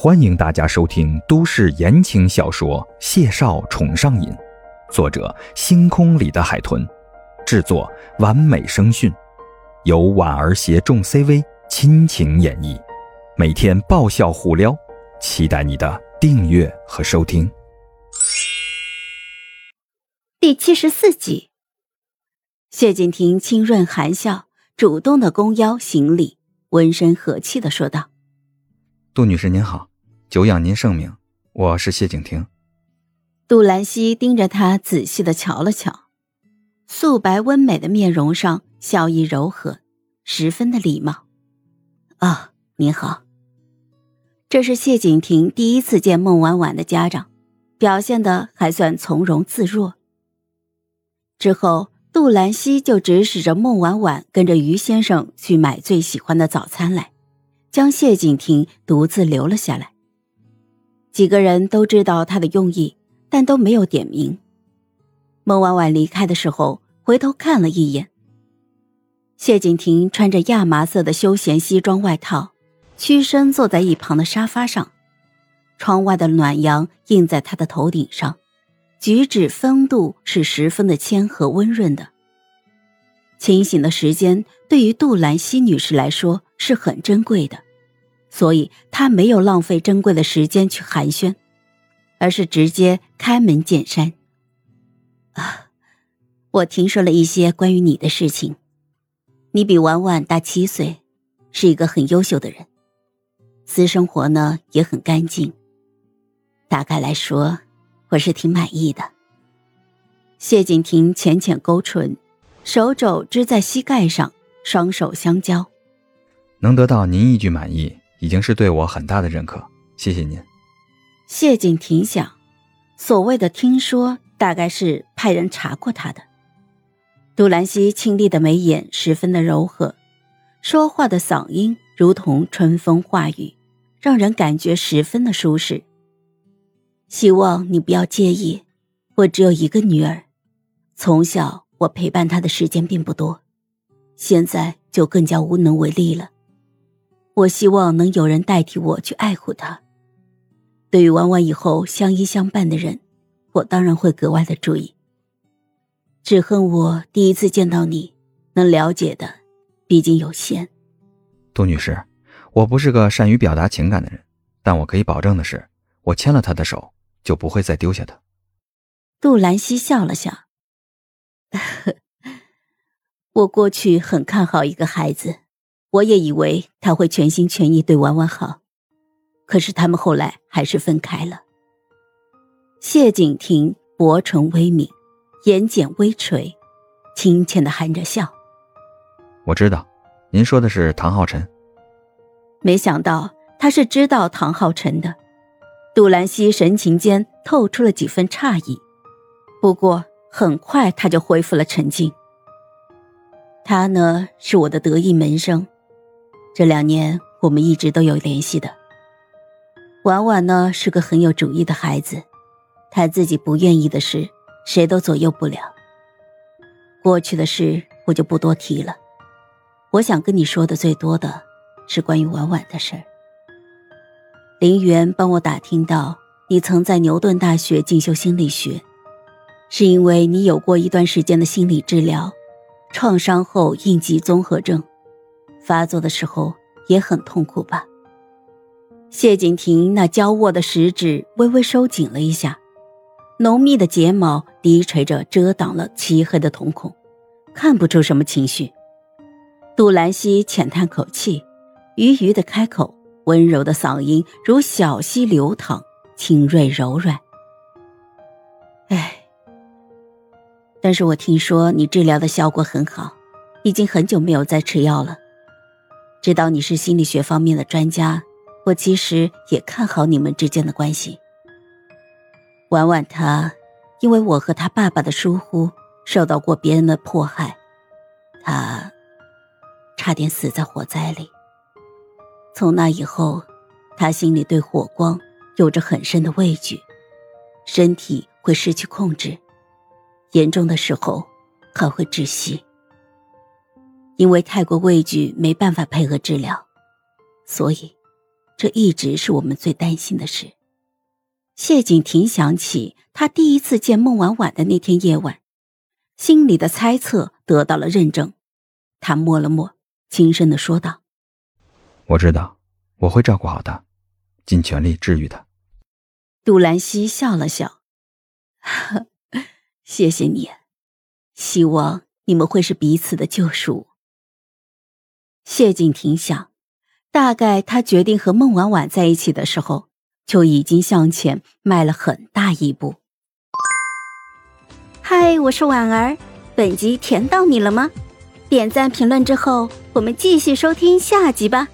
欢迎大家收听都市言情小说《谢少宠上瘾》，作者：星空里的海豚，制作：完美声讯，由婉儿携众 CV 亲情演绎，每天爆笑互撩，期待你的订阅和收听。第七十四集，谢景亭清润含笑，主动的弓腰行礼，温声和气的说道。杜女士您好，久仰您盛名，我是谢景亭。杜兰希盯着他仔细的瞧了瞧，素白温美的面容上笑意柔和，十分的礼貌。啊，您好。这是谢景亭第一次见孟婉婉的家长，表现的还算从容自若。之后，杜兰希就指使着孟婉婉跟着于先生去买最喜欢的早餐来。将谢景亭独自留了下来。几个人都知道他的用意，但都没有点名。孟婉婉离开的时候，回头看了一眼。谢景亭穿着亚麻色的休闲西装外套，屈身坐在一旁的沙发上，窗外的暖阳映在他的头顶上，举止风度是十分的谦和温润的。清醒的时间对于杜兰溪女士来说是很珍贵的，所以她没有浪费珍贵的时间去寒暄，而是直接开门见山。啊，我听说了一些关于你的事情，你比婉婉大七岁，是一个很优秀的人，私生活呢也很干净。大概来说，我是挺满意的。谢景亭浅浅勾唇。手肘支在膝盖上，双手相交。能得到您一句满意，已经是对我很大的认可，谢谢您。谢景亭想，所谓的听说，大概是派人查过他的。杜兰溪清丽的眉眼十分的柔和，说话的嗓音如同春风化雨，让人感觉十分的舒适。希望你不要介意，我只有一个女儿，从小。我陪伴她的时间并不多，现在就更加无能为力了。我希望能有人代替我去爱护他。对于婉婉以后相依相伴的人，我当然会格外的注意。只恨我第一次见到你，能了解的毕竟有限。杜女士，我不是个善于表达情感的人，但我可以保证的是，我牵了他的手，就不会再丢下他。杜兰溪笑了笑。我过去很看好一个孩子，我也以为他会全心全意对婉婉好，可是他们后来还是分开了。谢景亭薄唇微抿，眼睑微垂，轻浅的含着笑。我知道，您说的是唐浩辰。没想到他是知道唐浩辰的。杜兰溪神情间透出了几分诧异，不过。很快，他就恢复了沉静。他呢，是我的得意门生，这两年我们一直都有联系的。婉婉呢，是个很有主意的孩子，他自己不愿意的事，谁都左右不了。过去的事我就不多提了，我想跟你说的最多的是关于婉婉的事儿。林园帮我打听到，你曾在牛顿大学进修心理学。是因为你有过一段时间的心理治疗，创伤后应激综合症发作的时候也很痛苦吧？谢景亭那娇握的食指微微收紧了一下，浓密的睫毛低垂着遮挡了漆黑的瞳孔，看不出什么情绪。杜兰溪浅叹口气，余余的开口，温柔的嗓音如小溪流淌，清锐柔软。哎。但是我听说你治疗的效果很好，已经很久没有再吃药了。知道你是心理学方面的专家，我其实也看好你们之间的关系。婉婉她，因为我和她爸爸的疏忽，受到过别人的迫害，她差点死在火灾里。从那以后，她心里对火光有着很深的畏惧，身体会失去控制。严重的时候还会窒息，因为太过畏惧，没办法配合治疗，所以这一直是我们最担心的事。谢景亭想起他第一次见孟婉婉的那天夜晚，心里的猜测得到了认证。他摸了摸，轻声的说道：“我知道，我会照顾好他，尽全力治愈他。”杜兰溪笑了笑：“ 谢谢你，希望你们会是彼此的救赎。”谢景亭想，大概他决定和孟婉婉在一起的时候，就已经向前迈了很大一步。嗨，我是婉儿，本集甜到你了吗？点赞评论之后，我们继续收听下集吧。